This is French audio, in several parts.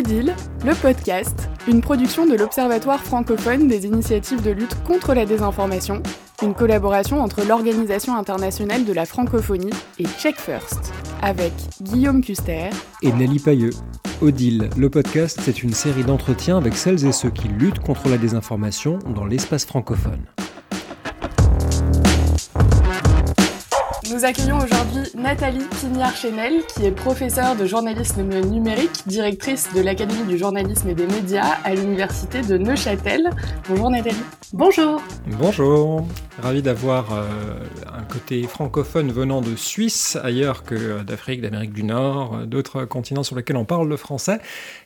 Odile, le podcast, une production de l'Observatoire francophone des initiatives de lutte contre la désinformation, une collaboration entre l'Organisation internationale de la francophonie et Check First, avec Guillaume Custer et Nelly Pailleux. Odile, le podcast, c'est une série d'entretiens avec celles et ceux qui luttent contre la désinformation dans l'espace francophone. Nous accueillons aujourd'hui Nathalie Pignard-Chenel, qui est professeure de journalisme numérique, directrice de l'Académie du journalisme et des médias à l'Université de Neuchâtel. Bonjour Nathalie. Bonjour. Bonjour. Ravi d'avoir euh, un côté francophone venant de Suisse, ailleurs que d'Afrique, d'Amérique du Nord, euh, d'autres continents sur lesquels on parle le français.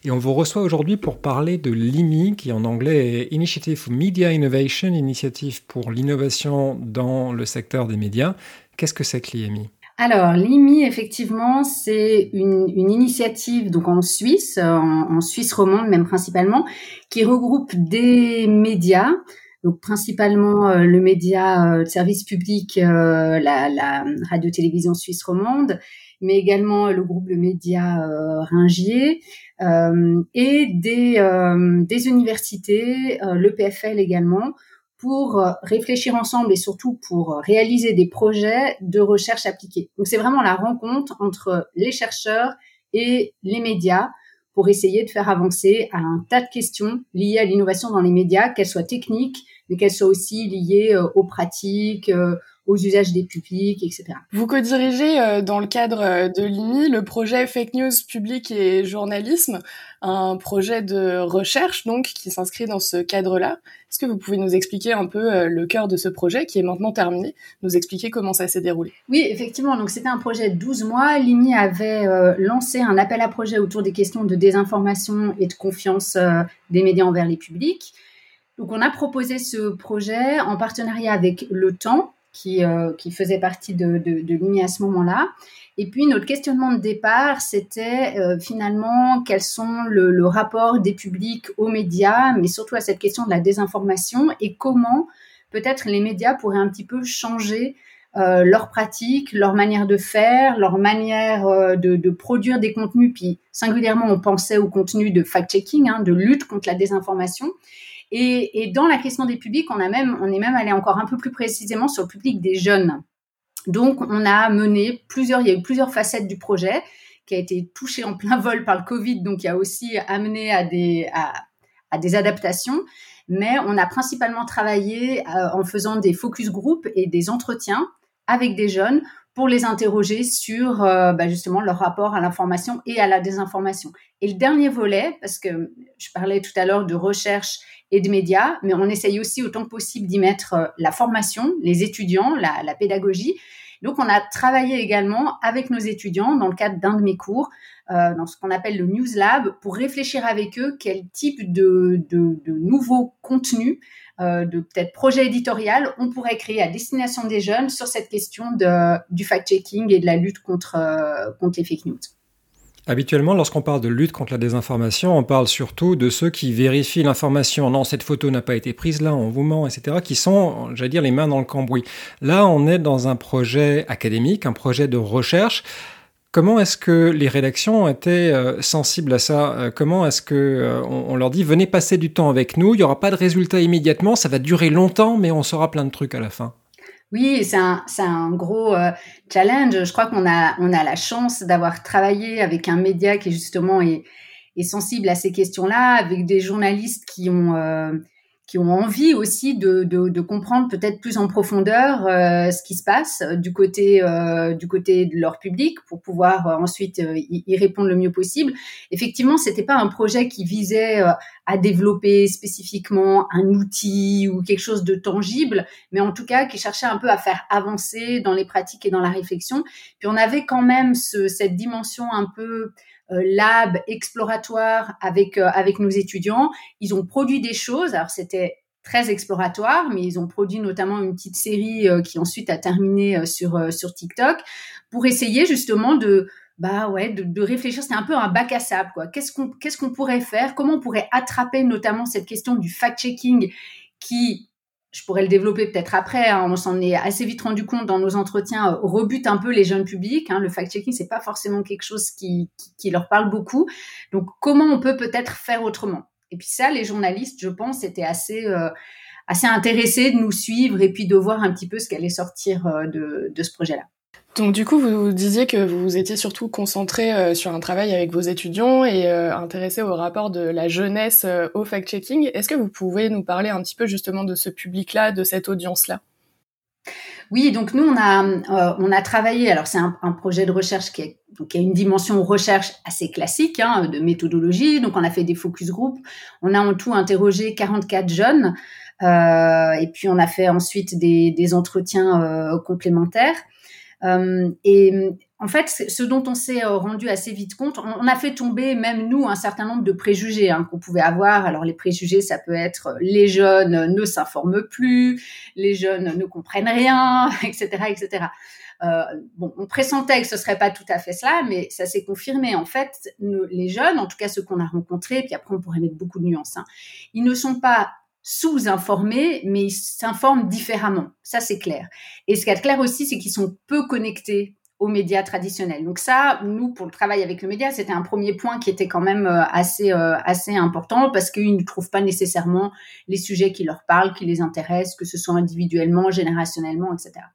Et on vous reçoit aujourd'hui pour parler de l'IMI, qui en anglais est Initiative Media Innovation, initiative pour l'innovation dans le secteur des médias. Qu'est-ce que c'est que l'IMI? Alors, l'IMI, effectivement, c'est une, initiative donc en Suisse, en, Suisse romande même principalement, qui regroupe des médias, donc principalement euh, le média euh, service public, euh, la, radio-télévision suisse romande, mais également le groupe de médias Ringier et des, des universités, le PFL également, pour euh, réfléchir ensemble et surtout pour réaliser des projets de recherche appliquée. Donc c'est vraiment la rencontre entre les chercheurs et les médias pour essayer de faire avancer un tas de questions liées à l'innovation dans les médias, qu'elles soient techniques, mais qu'elles soient aussi liées euh, aux pratiques, euh, aux usages des publics, etc. Vous co-dirigez euh, dans le cadre de l'IMI le projet Fake News Public et Journalisme, un projet de recherche donc qui s'inscrit dans ce cadre-là. Est-ce que vous pouvez nous expliquer un peu le cœur de ce projet qui est maintenant terminé, nous expliquer comment ça s'est déroulé? Oui, effectivement, donc c'était un projet de 12 mois. L'IMI avait lancé un appel à projet autour des questions de désinformation et de confiance des médias envers les publics. Donc on a proposé ce projet en partenariat avec Le Temps, qui, euh, qui faisait partie de, de, de à ce moment-là. Et puis notre questionnement de départ, c'était euh, finalement quels sont le, le, rapport des publics aux médias, mais surtout à cette question de la désinformation et comment peut-être les médias pourraient un petit peu changer euh, leurs pratiques, leur manière de faire, leur manière euh, de, de, produire des contenus. Puis singulièrement, on pensait au contenu de fact-checking, hein, de lutte contre la désinformation. Et, dans la question des publics, on a même, on est même allé encore un peu plus précisément sur le public des jeunes. Donc, on a mené plusieurs, il y a eu plusieurs facettes du projet qui a été touché en plein vol par le Covid, donc qui a aussi amené à des, à, des adaptations. Mais on a principalement travaillé euh, en faisant des focus group et des entretiens avec des jeunes pour les interroger sur euh, bah, justement leur rapport à l'information et à la désinformation. Et le dernier volet, parce que je parlais tout à l'heure de recherche et de médias, mais on essaye aussi autant que possible d'y mettre euh, la formation, les étudiants, la, la, pédagogie. Donc on a travaillé également avec nos étudiants dans le cadre d'un de mes cours, euh, dans ce qu'on appelle le News Lab, pour réfléchir avec eux quel type de, de, de nouveaux contenus euh, de peut-être projet éditorial, on pourrait créer à destination des jeunes sur cette question du fact-checking et de la lutte contre, euh, contre les fake news. Habituellement, lorsqu'on parle de lutte contre la désinformation, on parle surtout de ceux qui vérifient l'information. Non, cette photo n'a pas été prise là, on vous ment, etc., qui sont, j'allais dire, les mains dans le cambouis. Là, on est dans un projet académique, un projet de recherche. Comment est-ce que les rédactions étaient euh, sensibles à ça? Euh, Comment est-ce que euh, on, leur dit venez passer du temps avec nous Il n'y aura pas de résultat immédiatement, ça va durer longtemps, mais on saura plein de trucs à la fin? Oui, c'est un, gros challenge. Je crois qu'on a, on a la chance d'avoir travaillé avec un média qui justement est, est sensible à ces questions-là, avec des journalistes qui ont qui ont envie aussi de, de, de comprendre peut-être plus en profondeur euh, ce qui se passe du côté euh, du côté de leur public pour pouvoir euh, ensuite y, répondre le mieux possible. Effectivement, c'était pas un projet qui visait à développer spécifiquement un outil ou quelque chose de tangible, mais en tout cas qui cherchait un peu à faire avancer dans les pratiques et dans la réflexion. Puis on avait quand même ce, cette dimension un peu euh, lab exploratoire avec euh, avec nos étudiants. Ils ont produit des choses. Alors c'était très exploratoire, mais ils ont produit notamment une petite série euh, qui ensuite a terminé sur sur TikTok pour essayer justement de bah ouais de, de réfléchir. C'était un peu un bac à sable quoi. Qu'est-ce qu'on qu'est-ce qu'on pourrait faire? Comment on pourrait attraper notamment cette question du fact-checking qui je pourrais le développer peut-être après. Hein, on s'en est assez vite rendu compte dans nos entretiens, euh, rebute un peu les jeunes publics. Hein, le fact-checking, c'est pas forcément quelque chose qui, qui, leur parle beaucoup. Donc, comment on peut peut-être faire autrement? Et puis ça, les journalistes, je pense, étaient assez euh, assez intéressés de nous suivre et puis de voir un petit peu ce qu'allait sortir euh, de, de ce projet-là. Donc du coup, vous disiez que vous étiez surtout concentré euh, sur un travail avec vos étudiants et euh, intéressé au rapport de la jeunesse euh, au fact-checking. Est-ce que vous pouvez nous parler un petit peu justement de ce public-là, de cette audience-là? Oui, donc nous, on a, on a travaillé, alors c'est un, projet de recherche qui, a une dimension recherche assez classique hein, de méthodologie. Donc on a fait des focus group. On a en tout interrogé 44 jeunes. et puis on a fait ensuite des entretiens complémentaires. Euh, et en fait, ce dont on s'est euh, rendu assez vite compte, on, a fait tomber même nous un certain nombre de préjugés hein, qu'on pouvait avoir. Alors les préjugés, ça peut être euh, les jeunes ne s'informent plus, les jeunes ne comprennent rien, etc., etc. Bon, on pressentait que ce serait pas tout à fait cela, mais ça s'est confirmé. En fait, les jeunes, en tout cas ceux qu'on a rencontrés, puis après on pourrait mettre beaucoup de nuances, hein, ils ne sont pas sous-informés, mais ils s'informent différemment. Ça, c'est clair. Et ce qui est clair aussi, c'est qu'ils sont peu connectés aux médias traditionnels. Donc ça, nous, pour le travail avec le média, c'était un premier point qui était quand même euh, assez euh, assez important parce qu'ils ne trouvent pas nécessairement les sujets qui leur parlent, qui les intéressent, que ce soit individuellement, générationnellement, etc.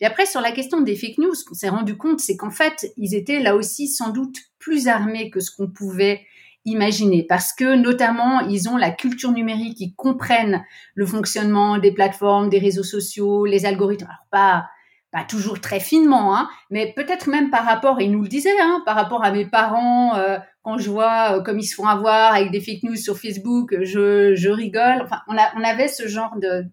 Et après, sur la question des fake news, ce qu'on s'est rendu compte, c'est qu'en fait, ils étaient là aussi sans doute plus armés que ce qu'on pouvait imaginer parce que notamment ils ont la culture numérique, ils comprennent le fonctionnement des plateformes, des réseaux sociaux, les algorithmes. Alors pas pas toujours très finement, hein, mais peut-être même par rapport, ils nous le disaient, hein, par rapport à mes parents, euh, quand je vois euh, comme ils se font avoir avec des fake news sur Facebook, je, je rigole. Enfin, on, a, on avait ce genre de,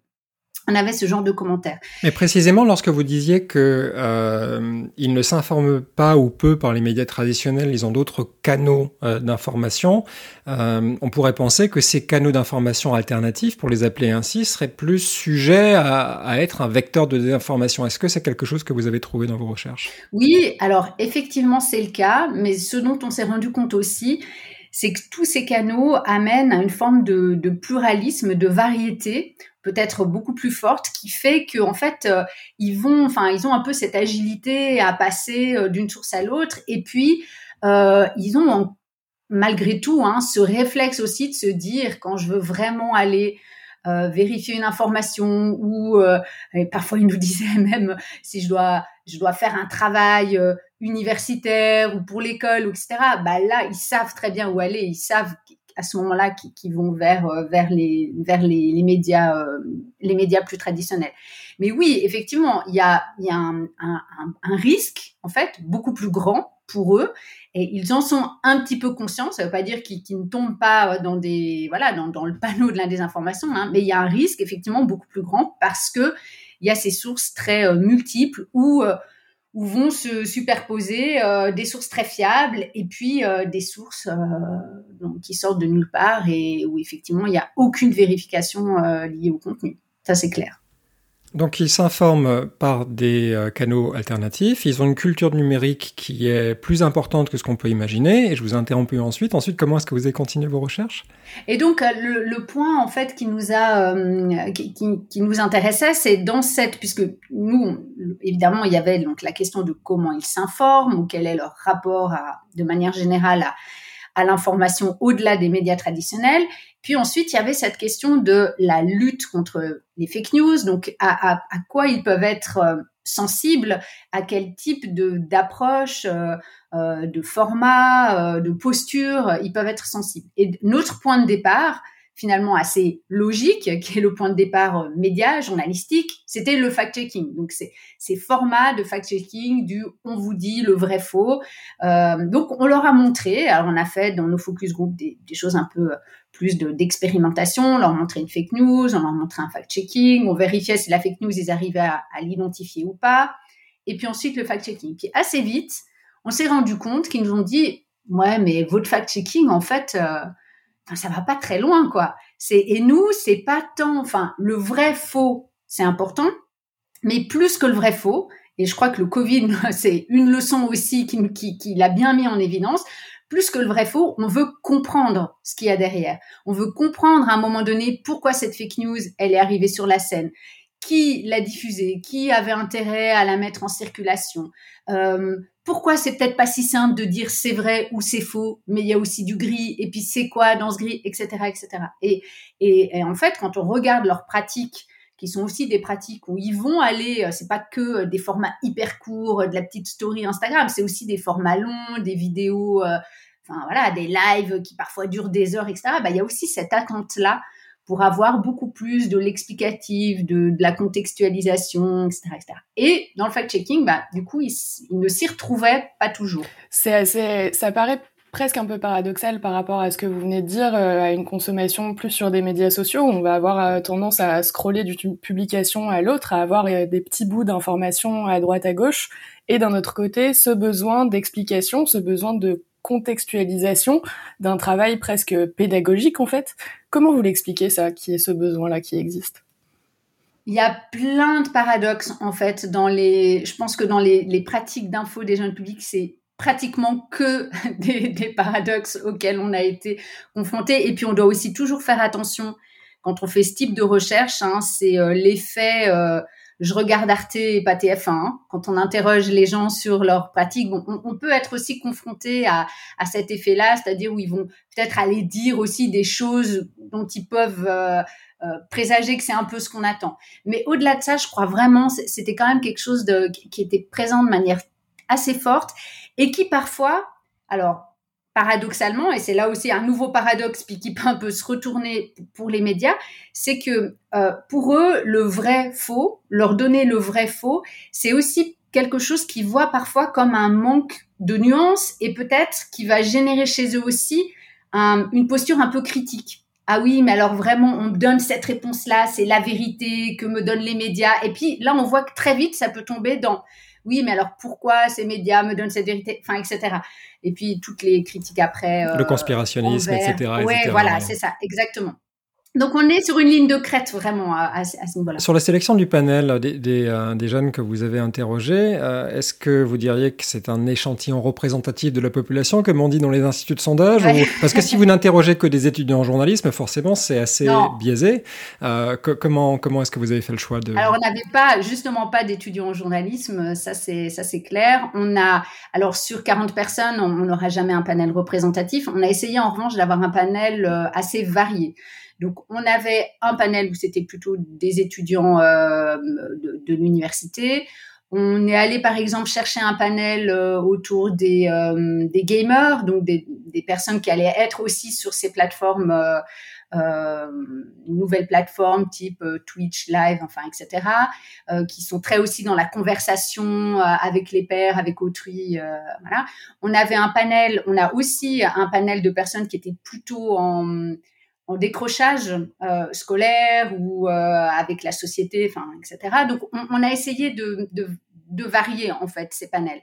on avait ce genre de commentaires. Mais précisément, lorsque vous disiez que euh, ils ne s'informent pas ou peu par les médias traditionnels, ils ont d'autres canaux euh, d'information, euh, on pourrait penser que ces canaux d'information alternatifs, pour les appeler ainsi, seraient plus sujets à, à être un vecteur de désinformation. Est-ce que c'est quelque chose que vous avez trouvé dans vos recherches? Oui, alors effectivement c'est le cas, mais ce dont on s'est rendu compte aussi, c'est que tous ces canaux amènent à une forme de, de pluralisme, de variété, peut-être beaucoup plus forte, qui fait que en fait euh, ils vont, enfin ils ont un peu cette agilité à passer euh, d'une source à l'autre, et puis euh, ils ont malgré tout hein, ce réflexe aussi de se dire quand je veux vraiment aller vérifier une information ou parfois ils nous disaient même si je dois je dois faire un travail universitaire ou pour l'école, etc. Bah là, ils savent très bien où aller. Ils savent à ce moment-là qui, vont vers euh, vers les vers les, médias euh, les médias plus traditionnels. Mais oui, effectivement, il y a y a un, risque en fait beaucoup plus grand pour eux et ils en sont un petit peu conscients. Ça ne veut pas dire qu'ils ne tombent pas dans des voilà dans, dans le panneau de la désinformation, hein, mais il y a un risque effectivement beaucoup plus grand parce que il y a ces sources très euh, multiples où où vont se superposer euh, des sources très fiables et puis euh, des sources euh, qui sortent de nulle part et où effectivement il n'y a aucune vérification liée au contenu. Ça c'est clair. Donc ils s'informent par des euh, canaux alternatifs, ils ont une culture numérique qui est plus importante que ce qu'on peut imaginer, et je vous ai interrompu ensuite. Ensuite, comment est-ce que vous avez continué vos recherches? Et donc euh, le, point en fait qui nous a, euh, qui, nous intéressait, c'est dans cette, puisque nous, évidemment, il y avait donc la question de comment ils s'informent ou quel est leur rapport à, de manière générale à à l'information au-delà des médias traditionnels. Puis ensuite, il y avait cette question de la lutte contre les fake news, donc à, quoi ils peuvent être euh, sensibles, à quel type de d'approche, euh, euh, de format, de posture ils peuvent être sensibles. Et notre point de départ, finalement assez logique, qui est le point de départ euh, média, journalistique, c'était le fact-checking. Donc, c'est ces formats de fact-checking du on vous dit le vrai faux. Euh, donc, on leur a montré, alors on a fait dans nos focus group des, choses un peu euh, plus d'expérimentation, on leur montrait une fake news, on leur montrait un fact-checking, on vérifiait si la fake news, ils arrivaient à, l'identifier ou pas. Et puis ensuite, le fact-checking. Puis assez vite, on s'est rendu compte qu'ils nous ont dit, ouais, mais votre fact-checking, en fait... ça va pas très loin, quoi. C'est et nous, c'est pas tant, enfin, le vrai faux, c'est important, mais plus que le vrai faux. Et je crois que le Covid, c'est une leçon aussi qui, qui, qui l'a bien mis en évidence. plus que le vrai faux, on veut comprendre ce qu'il y a derrière. On veut comprendre à un moment donné pourquoi cette fake news, elle est arrivée sur la scène qui l'a diffusée, qui avait intérêt à la mettre en circulation. Euh, pourquoi c'est peut-être pas si simple de dire c'est vrai ou c'est faux, mais il y a aussi du gris, et puis c'est quoi dans ce gris, etc., etc. Et, et, en fait, quand on regarde leurs pratiques, qui sont aussi des pratiques où ils vont aller, euh, c'est pas que des formats hyper courts, de la petite story Instagram, c'est aussi des formats longs, des vidéos, euh, enfin voilà, des lives qui parfois durent des heures, etc. Bah, il y a aussi cette attente-là pour avoir beaucoup plus de l'explicatif, de, la contextualisation, etc., Et dans le fact-checking, bah, du coup, il, ne s'y retrouvait pas toujours. C'est assez, ça paraît presque un peu paradoxal par rapport à ce que vous venez de dire, euh, à une consommation plus sur des médias sociaux. Où on va avoir euh, tendance à scroller d'une publication à l'autre, à avoir euh, des petits bouts d'informations à droite à gauche, et d'un autre côté, ce besoin d'explication, ce besoin de contextualisation d'un travail presque pédagogique en fait. Comment vous l'expliquez ça, qui est ce besoin-là qui existe? Il y a plein de paradoxes en fait dans les. Je pense que dans les, pratiques d'info des jeunes publics, c'est pratiquement que des, paradoxes auxquels on a été confronté. Et puis on doit aussi toujours faire attention quand on fait ce type de recherche. Hein, c'est euh, l'effet euh, je regarde Arte et pas TF1. Hein. Quand on interroge les gens sur leur pratique, on, peut être aussi confronté à, cet effet-là, c'est-à-dire où ils vont peut-être aller dire aussi des choses dont ils peuvent euh, euh, présager que c'est un peu ce qu'on attend. Mais au-delà de ça, je crois vraiment, c'était quand même quelque chose de, qui était présent de manière assez forte et qui parfois, alors paradoxalement, et c'est là aussi un nouveau paradoxe puis qui peut un peu se retourner pour les médias, c'est que euh, pour eux, le vrai faux, leur donner le vrai faux, c'est aussi quelque chose qu'ils voient parfois comme un manque de nuance et peut-être qui va générer chez eux aussi une posture un peu critique. Ah oui, mais alors vraiment, on me donne cette réponse-là, c'est la vérité que me donnent les médias. Et puis là, on voit que très vite, ça peut tomber dans oui, mais alors pourquoi ces médias me donnent cette vérité, enfin, etc. Et puis toutes les critiques après. le euh, conspirationnisme, etc. Oui, voilà, c'est ça, exactement. Donc on est sur une ligne de crête vraiment à, ce niveau-là. Sur la sélection du panel des, des, euh, jeunes que vous avez interrogés, euh, est-ce que vous diriez que c'est un échantillon représentatif de la population, comme on dit dans les instituts de sondage Parce que si vous n'interrogez que des étudiants en journalisme, forcément c'est assez biaisé. Euh, comment comment est-ce que vous avez fait le choix de Alors on n'avait pas justement pas d'étudiants en journalisme, ça c'est ça c'est clair. On a alors sur 40 personnes, on n'aura jamais un panel représentatif. On a essayé en revanche d'avoir un panel assez varié. Donc, on avait un panel où c'était plutôt des étudiants euh, de, l'université. On est allé, par exemple, chercher un panel euh, autour des, euh, des gamers, donc des, des, personnes qui allaient être aussi sur ces plateformes, euh, nouvelles plateformes type Twitch, Live, enfin, etc., qui sont très aussi dans la conversation avec les pairs, avec autrui. voilà. On avait un panel, on a aussi un panel de personnes qui étaient plutôt en en décrochage euh, scolaire ou euh, avec la société, enfin, etc. Donc, on, a essayé de, de, varier en fait ces panels.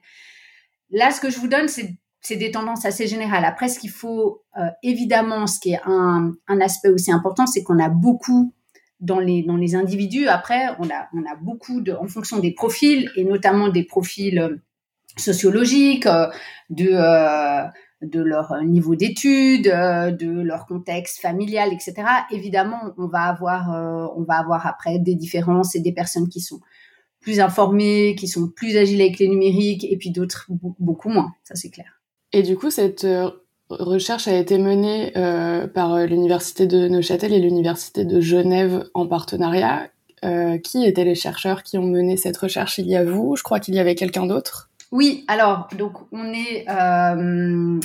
Là, ce que je vous donne, c'est des tendances assez générales. Après, ce qu'il faut euh, évidemment, ce qui est un, un aspect aussi important, c'est qu'on a beaucoup dans les, dans les individus. Après, on a, on a beaucoup de, en fonction des profils et notamment des profils sociologiques, de de leur niveau d'études, euh, de leur contexte familial, etc. Évidemment, on va avoir, euh, on va avoir après des différences et des personnes qui sont plus informées, qui sont plus agiles avec les numériques, et puis d'autres beaucoup moins. Ça, c'est clair. Et du coup, cette euh, recherche a été menée par l'université de Neuchâtel et l'université de Genève en partenariat. qui étaient les chercheurs qui ont mené cette recherche? Il y a vous, je crois qu'il y avait quelqu'un d'autre? Oui, alors, donc on est euh,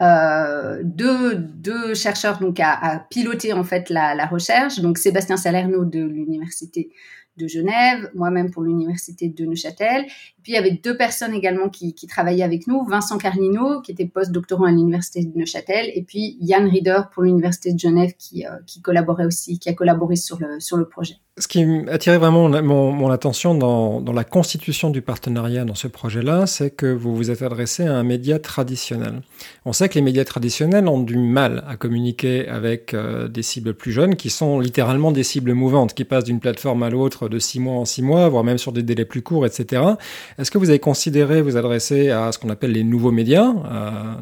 euh, deux, chercheurs donc à, piloter en fait la, la, recherche. Donc Sébastien Salerno de l'université de Genève, moi-même pour l'université de Neuchâtel. Puis il y avait deux personnes également qui, travaillaient avec nous, Vincent Carlino qui était post-doctorant à l'université de Neuchâtel, et puis Yann Rieder pour l'université de Genève qui, euh, a collaboré sur le, sur le projet. Ce qui attirait vraiment mon, attention dans, dans, la constitution du partenariat dans ce projet-là, c'est que vous vous êtes adressé à un média traditionnel. On sait que les médias traditionnels ont du mal à communiquer avec euh, des cibles plus jeunes qui sont littéralement des cibles mouvantes, qui passent d'une plateforme à l'autre de six mois en six mois, voire même sur des délais plus courts, etc. Est-ce que vous avez considéré vous adresser à ce qu'on appelle les nouveaux médias,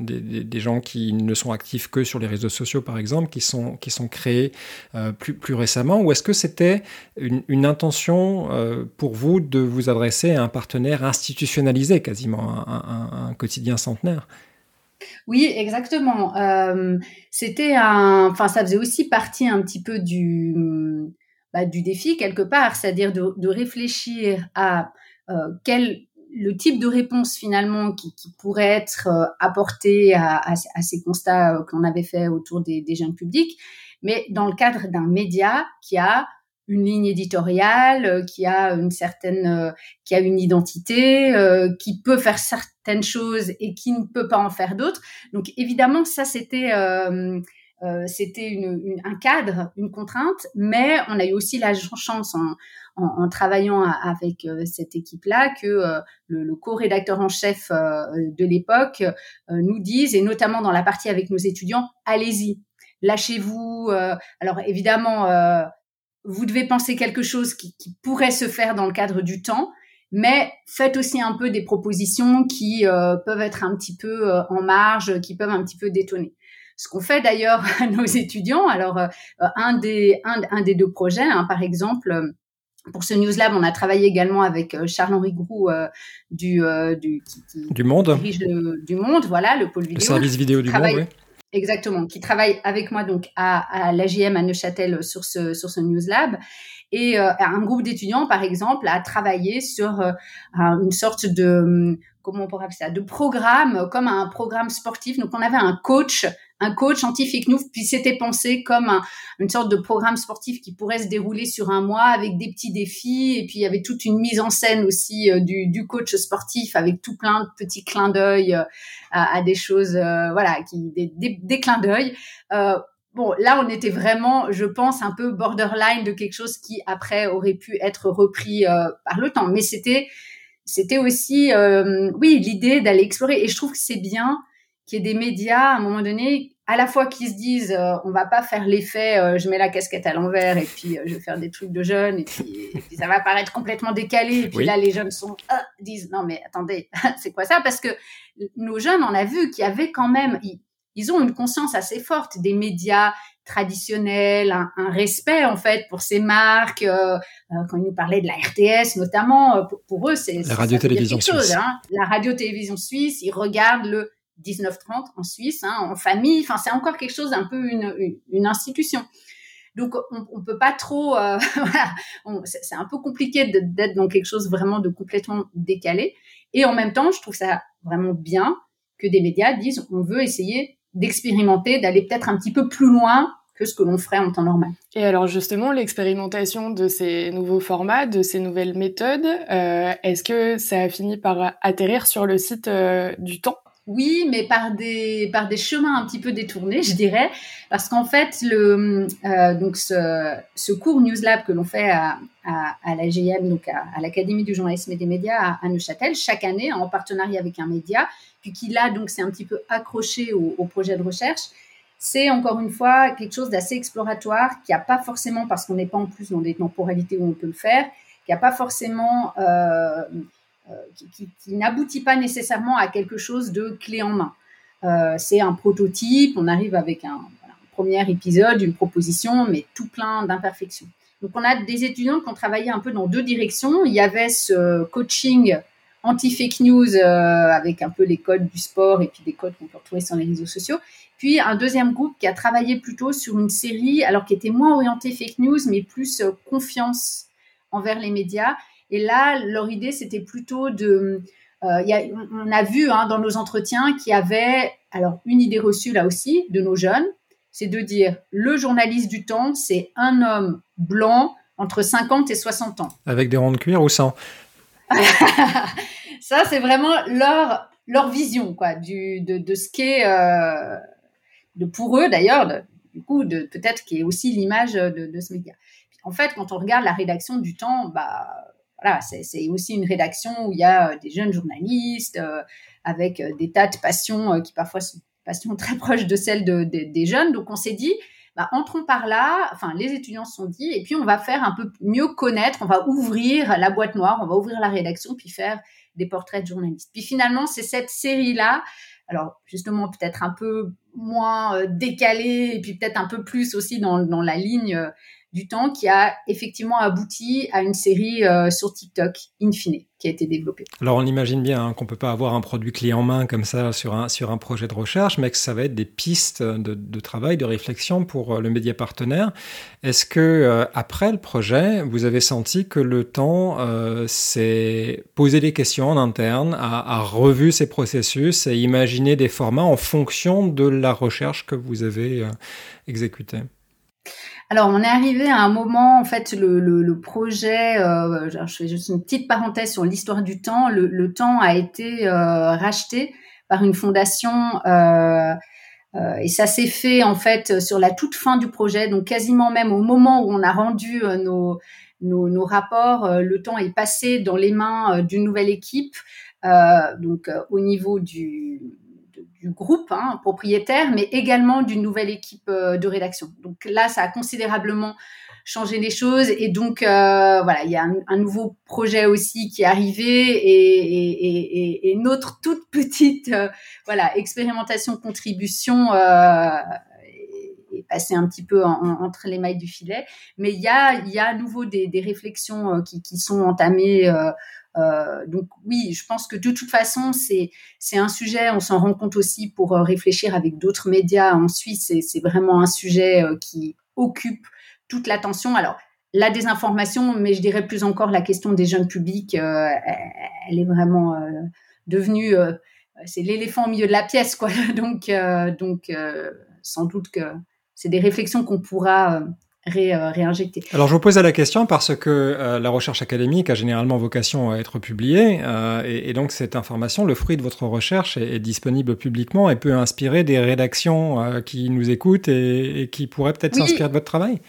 des, des, gens qui ne sont actifs que sur les réseaux sociaux, par exemple, qui sont, qui sont créés plus, plus récemment, ou est-ce que c'était une, intention pour vous de vous adresser à un partenaire institutionnalisé, quasiment un, un quotidien centenaire? Oui, exactement. Euh, c'était un, enfin, ça faisait aussi partie un petit peu du, bah, du défi quelque part, c'est-à-dire de, réfléchir à euh, quel le type de réponse finalement qui, qui pourrait être euh, apporté à, à, à, ces constats euh, qu'on avait fait autour des, des jeunes publics, mais dans le cadre d'un média qui a une ligne éditoriale, euh, qui a une certaine, euh, qui a une identité, euh, qui peut faire certaines choses et qui ne peut pas en faire d'autres. Donc évidemment, ça c'était c'était une, un cadre, une contrainte, mais on a eu aussi la chance en, en, travaillant avec cette équipe-là que le, le co-rédacteur en chef de l'époque nous dise, et notamment dans la partie avec nos étudiants, allez-y, lâchez-vous. alors évidemment, vous devez penser quelque chose qui, pourrait se faire dans le cadre du temps, mais faites aussi un peu des propositions qui euh, peuvent être un petit peu euh, en marge, qui peuvent un petit peu détonner. Ce qu'on fait d'ailleurs à nos étudiants, alors euh, un, des, un, des deux projets, hein, par exemple, pour ce News Lab, on a travaillé également avec Charles-Henri Groux du, du, du Monde. du Monde, voilà, le pôle vidéo. Le service vidéo du Monde, oui Exactement, qui travaille avec moi donc à, à l'AGM à Neuchâtel sur ce sur ce News Lab. Et euh, un groupe d'étudiants, par exemple, a travaillé sur euh, une sorte de comment on pourrait appeler ça, de programme comme un programme sportif. Donc on avait un coach un coach anti-fake puis c'était pensé comme une sorte de programme sportif qui pourrait se dérouler sur un mois avec des petits défis, et puis il y avait toute une mise en scène aussi euh, du, du, coach sportif avec tout plein de petits clins d'œil euh, à, des choses, euh, voilà, qui des, des, des clins d'œil. bon, là, on était vraiment, je pense, un peu borderline de quelque chose qui après aurait pu être repris par le temps, mais c'était c'était aussi, oui, l'idée d'aller explorer, et je trouve que c'est bien qu'il y ait des médias à un moment donné à la fois qui se disent euh, on va pas faire l'effet euh, je mets la casquette à l'envers et puis euh, je vais faire des trucs de jeunes et puis, ça va paraître complètement décalé et puis là les jeunes sont disent non mais attendez c'est quoi ça? Parce que nos jeunes on a vu qu'il y avait quand même ils, ont une conscience assez forte des médias traditionnels un, respect en fait pour ces marques quand ils nous parlaient de la RTS notamment pour, eux c'est la radio télévision suisse. hein. la radio télévision suisse ils regardent le 1930 en Suisse, hein, en famille. Enfin, c'est encore quelque chose d'un peu une, une, institution. Donc, on, on peut pas trop. Euh, c'est un peu compliqué d'être dans quelque chose vraiment de complètement décalé. Et en même temps, je trouve ça vraiment bien que des médias disent on veut essayer d'expérimenter, d'aller peut-être un petit peu plus loin que ce que l'on ferait en temps normal. Et alors justement, l'expérimentation de ces nouveaux formats, de ces nouvelles méthodes, euh, est-ce que ça a fini par atterrir sur le site euh, du temps? Oui, mais par des par des chemins un petit peu détournés, je dirais, parce qu'en fait le euh, donc ce, ce cours News Lab que l'on fait à, à, à l'AGM, donc à, l'Académie du journalisme et des médias à, Neuchâtel, chaque année en partenariat avec un média, puis qui là donc c'est un petit peu accroché au, au projet de recherche. C'est encore une fois quelque chose d'assez exploratoire qui a pas forcément parce qu'on n'est pas en plus dans des temporalités où on peut le faire, qui a pas forcément euh, euh, qui, n'aboutit pas nécessairement à quelque chose de clé en main. Euh, c'est un prototype, on arrive avec un, premier épisode, une proposition, mais tout plein d'imperfections. Donc on a des étudiants qui ont travaillé un peu dans deux directions. Il y avait ce coaching anti-fake news euh, avec un peu les codes du sport et puis des codes qu'on peut retrouver sur les réseaux sociaux. Puis un deuxième groupe qui a travaillé plutôt sur une série, alors qui était moins orientée fake news, mais plus confiance envers les médias et là, leur idée, c'était plutôt de... Euh, y a, on a vu hein, dans nos entretiens qu'il y avait, alors une idée reçue là aussi de nos jeunes, c'est de dire le journaliste du temps, c'est un homme blanc entre 50 et 60 ans. Avec des ronds de cuir ou sans? Ça, c'est vraiment leur, leur vision quoi, du, de, de ce qu'est, euh, de pour eux d'ailleurs, du coup, de, peut-être qui est aussi l'image de, de ce média. En fait, quand on regarde la rédaction du temps, bah, voilà, c'est aussi une rédaction où il y a euh, des jeunes journalistes euh, avec euh, des tas de passions qui parfois sont passions très proches de celles de, des jeunes. Donc on s'est dit, bah, entrons par là. Enfin, les étudiants se sont dit, et puis on va faire un peu mieux connaître, on va ouvrir la boîte noire, on va ouvrir la rédaction, puis faire des portraits de journalistes. Puis finalement, c'est cette série-là, alors justement peut-être un peu moins décalée, et puis peut-être un peu plus aussi dans, la ligne du temps qui a effectivement abouti à une série euh, sur TikTok, in fine, qui a été développée. Alors on imagine bien hein, qu'on peut pas avoir un produit clé en main comme ça sur un, sur un projet de recherche, mais que ça va être des pistes de, travail, de réflexion pour euh, le média partenaire. Est-ce que euh, après le projet, vous avez senti que le temps s'est posé des questions en interne, a, a revu ses processus et imaginé des formats en fonction de la recherche que vous avez exécutée? Alors, on est arrivé à un moment, en fait, le, le, projet, euh, je fais juste une petite parenthèse sur l'histoire du temps, le, le, temps a été euh, racheté par une fondation euh, et ça s'est fait, en fait, sur la toute fin du projet, donc quasiment même au moment où on a rendu nos, nos, nos, rapports, le temps est passé dans les mains d'une nouvelle équipe, donc au niveau du du groupe hein, propriétaire, mais également d'une nouvelle équipe euh, de rédaction. Donc là, ça a considérablement changé les choses et donc euh, voilà, il y a un, nouveau projet aussi qui est arrivé et, et, et, et notre toute petite euh, voilà expérimentation contribution euh, est passée un petit peu en, entre les mailles du filet, mais il y a il y a à nouveau des, des réflexions qui, qui sont entamées euh, donc oui, je pense que de toute façon, c'est un sujet. On s'en rend compte aussi pour euh, réfléchir avec d'autres médias en Suisse. C'est vraiment un sujet euh, qui occupe toute l'attention. Alors la désinformation, mais je dirais plus encore la question des jeunes publics, elle est vraiment devenue c'est l'éléphant au milieu de la pièce, quoi. Donc, donc sans doute que c'est des réflexions qu'on pourra euh, réinjecter. Alors je vous pose la question parce que euh, la recherche académique a généralement vocation à être publiée euh, et, et, donc cette information, le fruit de votre recherche est, est disponible publiquement et peut inspirer des rédactions euh, qui nous écoutent et, et qui pourraient peut-être oui. s'inspirer de votre travail.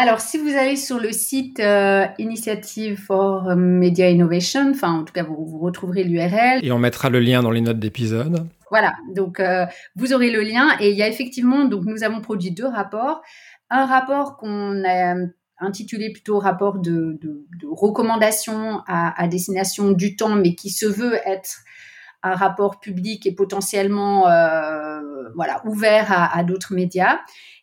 Alors, si vous allez sur le site euh, Initiative for Media Innovation, enfin, en tout cas, vous, vous retrouverez l'URL. Et on mettra le lien dans les notes d'épisode. Voilà, donc euh, vous aurez le lien. Et il y a effectivement, donc nous avons produit deux rapports un rapport qu'on a intitulé plutôt rapport de, recommandation à, destination du temps, mais qui se veut être un rapport public et potentiellement euh, voilà ouvert à, d'autres médias.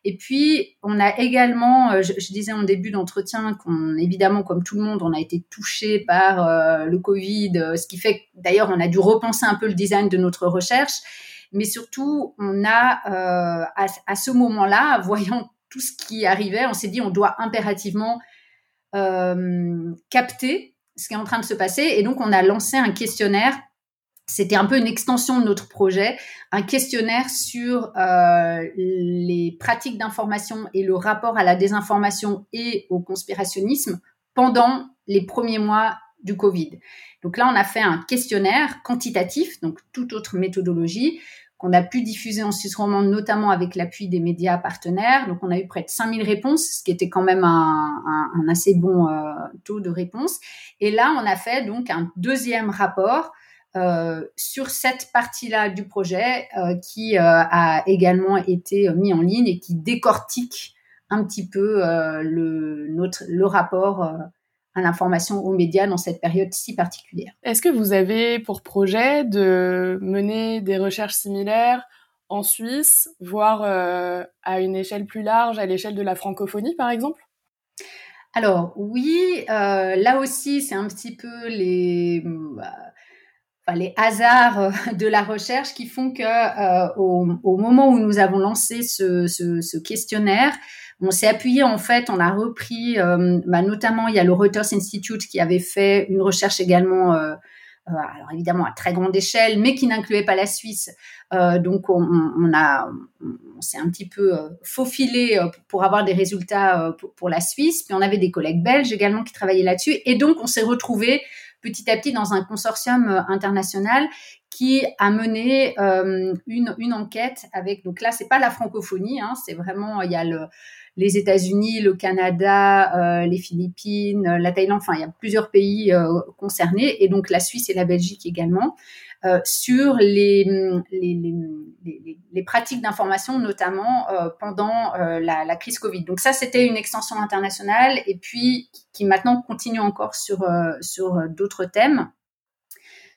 Et puis on a également, euh, je, disais en début d'entretien qu'on évidemment comme tout le monde, on a été touché par euh, le Covid, ce qui fait d'ailleurs on a dû repenser un peu le design de notre recherche. Mais surtout, on a euh, à, à ce moment-là, voyant tout ce qui arrivait, on s'est dit on doit impérativement euh, capter ce qui est en train de se passer. Et donc, on a lancé un questionnaire. C'était un peu une extension de notre projet, un questionnaire sur euh, les pratiques d'information et le rapport à la désinformation et au conspirationnisme pendant les premiers mois du Covid. Donc là, on a fait un questionnaire quantitatif, donc toute autre méthodologie, qu'on a pu diffuser en Suisse romande, notamment avec l'appui des médias partenaires. Donc, on a eu près de 5000 réponses, ce qui était quand même un, un, un assez bon euh, taux de réponse. Et là, on a fait donc un deuxième rapport euh, sur cette partie-là du projet euh, qui euh, a également été mis en ligne et qui décortique un petit peu euh, le, notre, le rapport euh, à l'information aux médias dans cette période si particulière. Est-ce que vous avez pour projet de mener des recherches similaires en Suisse, voire euh, à une échelle plus large, à l'échelle de la francophonie par exemple? Alors oui, euh, là aussi c'est un petit peu les... Les hasards de la recherche qui font que euh, au, au, moment où nous avons lancé ce, ce, ce questionnaire, on s'est appuyé en fait, on a repris, euh, bah, notamment il y a le Reuters Institute qui avait fait une recherche également, euh, euh, alors évidemment à très grande échelle, mais qui n'incluait pas la Suisse. Donc on, a, on s'est un petit peu faufilé pour avoir des résultats pour, la Suisse. Puis on avait des collègues belges également qui travaillaient là-dessus, et donc on s'est retrouvé petit à petit dans un consortium international qui a mené une, une enquête avec donc là c'est pas la francophonie hein, c'est vraiment il y a le les États-Unis, le Canada, euh, les Philippines, la Thaïlande, enfin il y a plusieurs pays euh, concernés et donc la Suisse et la Belgique également. euh, sur les, les, les, les pratiques d'information, notamment euh, pendant euh, la, la, crise Covid. Donc ça, c'était une extension internationale et puis qui maintenant continue encore sur, sur d'autres thèmes.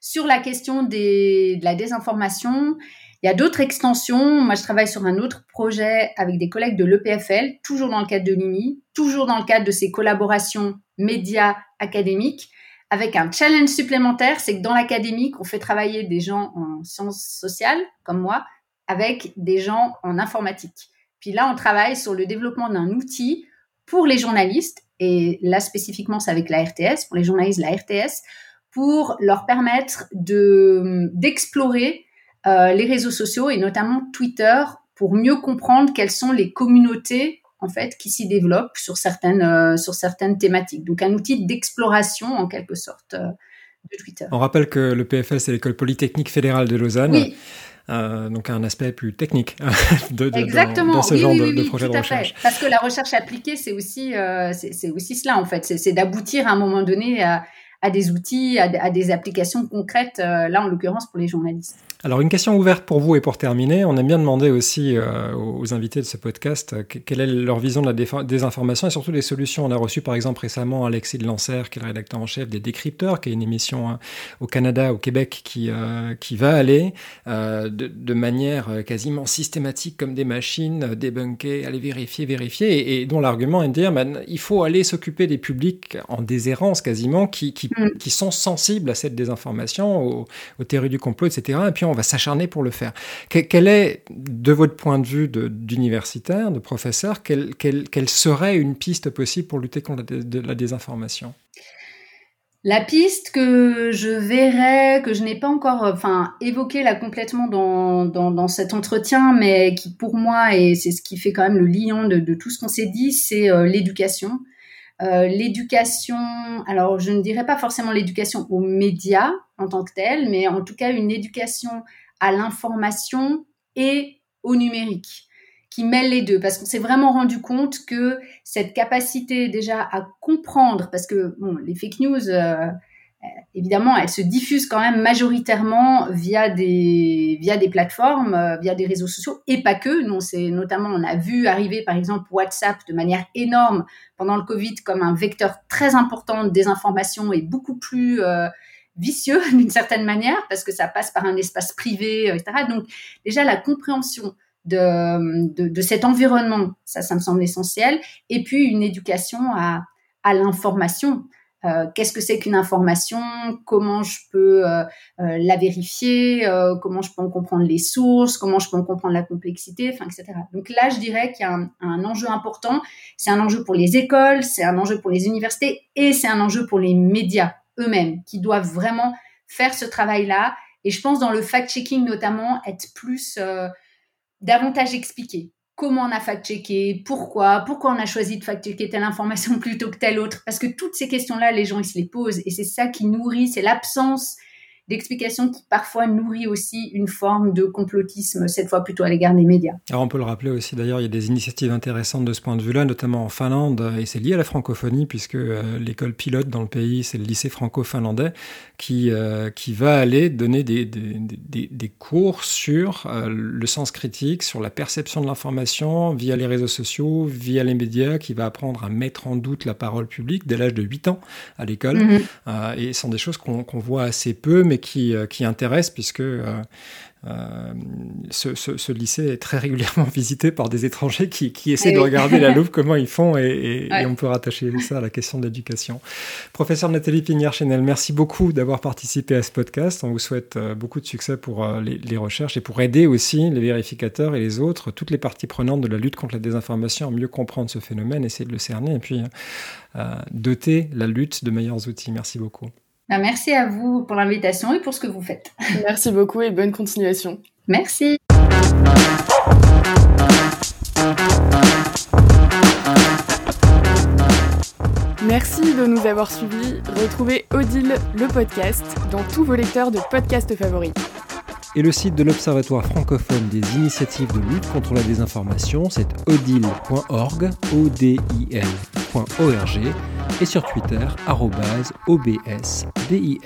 Sur la question des, de la désinformation, il y a d'autres extensions. Moi, je travaille sur un autre projet avec des collègues de l'EPFL, toujours dans le cadre de l'IMI, toujours dans le cadre de ces collaborations médias académiques, avec un challenge supplémentaire, c'est que dans l'académique, on fait travailler des gens en sciences sociales, comme moi, avec des gens en informatique. Puis là, on travaille sur le développement d'un outil pour les journalistes, et là spécifiquement, c'est avec la RTS, pour les journalistes, la RTS, pour leur permettre de d'explorer euh, les réseaux sociaux et notamment Twitter pour mieux comprendre quelles sont les communautés en fait qui s'y développent sur certaines euh, sur certaines thématiques. Donc un outil d'exploration en quelque sorte euh, de Twitter. On rappelle que le PFL c'est l'école polytechnique fédérale de Lausanne. Oui. donc un aspect plus technique de, Exactement. Dans, ce oui, genre oui, de, de projet tout de à recherche. Fait. Parce que la recherche appliquée, c'est aussi, c'est aussi cela en fait, c'est d'aboutir à un moment donné à, à des outils, à, des applications concrètes, euh, là en l'occurrence pour les journalistes. Alors une question ouverte pour vous et pour terminer, on aime bien demander aussi euh, aux invités de ce podcast euh, quelle est leur vision de la désinformation et surtout les solutions. On a reçu par exemple récemment Alexis de Lancer, qui est le rédacteur en chef des Décrypteurs, qui est une émission hein, au Canada, au Québec, qui, euh, qui va aller de, de, manière quasiment systématique comme des machines, débunker, aller vérifier, vérifier, et, et dont l'argument est de dire ben, il faut aller s'occuper des publics en déshérence quasiment, qui, qui, mm. qui sont sensibles à cette désinformation, aux, aux théories du complot, etc. Et puis on va s'acharner pour le faire. quel est, de votre point de vue d'universitaire, de, professeur, quelle, quelle, quelle, serait une piste possible pour lutter contre la, désinformation? La piste que je verrais, que je n'ai pas encore enfin, évoquée là complètement dans, dans, cet entretien, mais qui pour moi, et c'est ce qui fait quand même le lion de, de tout ce qu'on s'est dit, c'est euh, l'éducation. Euh, l'éducation, alors je ne dirais pas forcément l'éducation aux médias en tant que tel, mais en tout cas une éducation à l'information et au numérique qui mêle les deux. Parce qu'on s'est vraiment rendu compte que cette capacité déjà à comprendre parce que bon les fake news euh, évidemment, elles se diffusent quand même majoritairement via des via des plateformes, euh, via des réseaux sociaux et pas que. Non, c'est notamment on a vu arriver par exemple WhatsApp de manière énorme pendant le Covid comme un vecteur très important de désinformation et beaucoup plus euh, vicieux d'une certaine manière parce que ça passe par un espace privé, etc. Donc déjà la compréhension de, de, de cet environnement, ça, ça me semble essentiel. Et puis une éducation à à l'information. Euh, qu'est-ce que c'est qu'une information, comment je peux euh, euh, la vérifier, comment je peux en comprendre les sources, comment je peux en comprendre la complexité, enfin, etc. Donc là, je dirais qu'il y a un enjeu important. C'est un enjeu pour les écoles, c'est un enjeu pour les universités et c'est un enjeu pour les médias eux-mêmes qui doivent vraiment faire ce travail-là. Et je pense dans le fact-checking notamment être plus davantage expliqué comment on a fact-checké, pourquoi, pourquoi on a choisi de fact-checker telle information plutôt que telle autre. Parce que toutes ces questions-là, les gens, ils se les posent. Et c'est ça qui nourrit, c'est l'absence d'explication qui parfois nourrit aussi une forme de complotisme, cette fois plutôt à l'égard des médias. Alors on peut le rappeler aussi, d'ailleurs, il y a des initiatives intéressantes de ce point de vue-là, notamment en Finlande, et c'est lié à la francophonie, puisque euh, l'école pilote dans le pays, c'est le lycée franco-finlandais, qui, euh, qui va aller donner des, des, des, des cours sur euh, le sens critique, sur la perception de l'information via les réseaux sociaux, via les médias, qui va apprendre à mettre en doute la parole publique dès l'âge de 8 ans à l'école. Mm -hmm. et ce sont des choses qu'on qu voit assez peu, mais qui, euh, qui intéresse puisque euh, euh, ce, ce, ce, lycée est très régulièrement visité par des étrangers qui, qui essaient de regarder la loupe, comment ils font, et, et, ouais. et, on peut rattacher ça à la question de l'éducation. Professeur Nathalie Pignard-Chenel, merci beaucoup d'avoir participé à ce podcast. On vous souhaite beaucoup de succès pour les, les, recherches et pour aider aussi les vérificateurs et les autres, toutes les parties prenantes de la lutte contre la désinformation à mieux comprendre ce phénomène, essayer de le cerner et puis euh, doter la lutte de meilleurs outils. Merci beaucoup. Bah, merci à vous pour l'invitation et pour ce que vous faites. Merci beaucoup et bonne continuation. Merci. Merci de nous avoir suivis. Retrouvez Odile le podcast dans tous vos lecteurs de podcasts favoris. Et le site de l'Observatoire francophone des initiatives de lutte contre la désinformation, c'est odile.org, o d i l.org et sur Twitter, obsdil.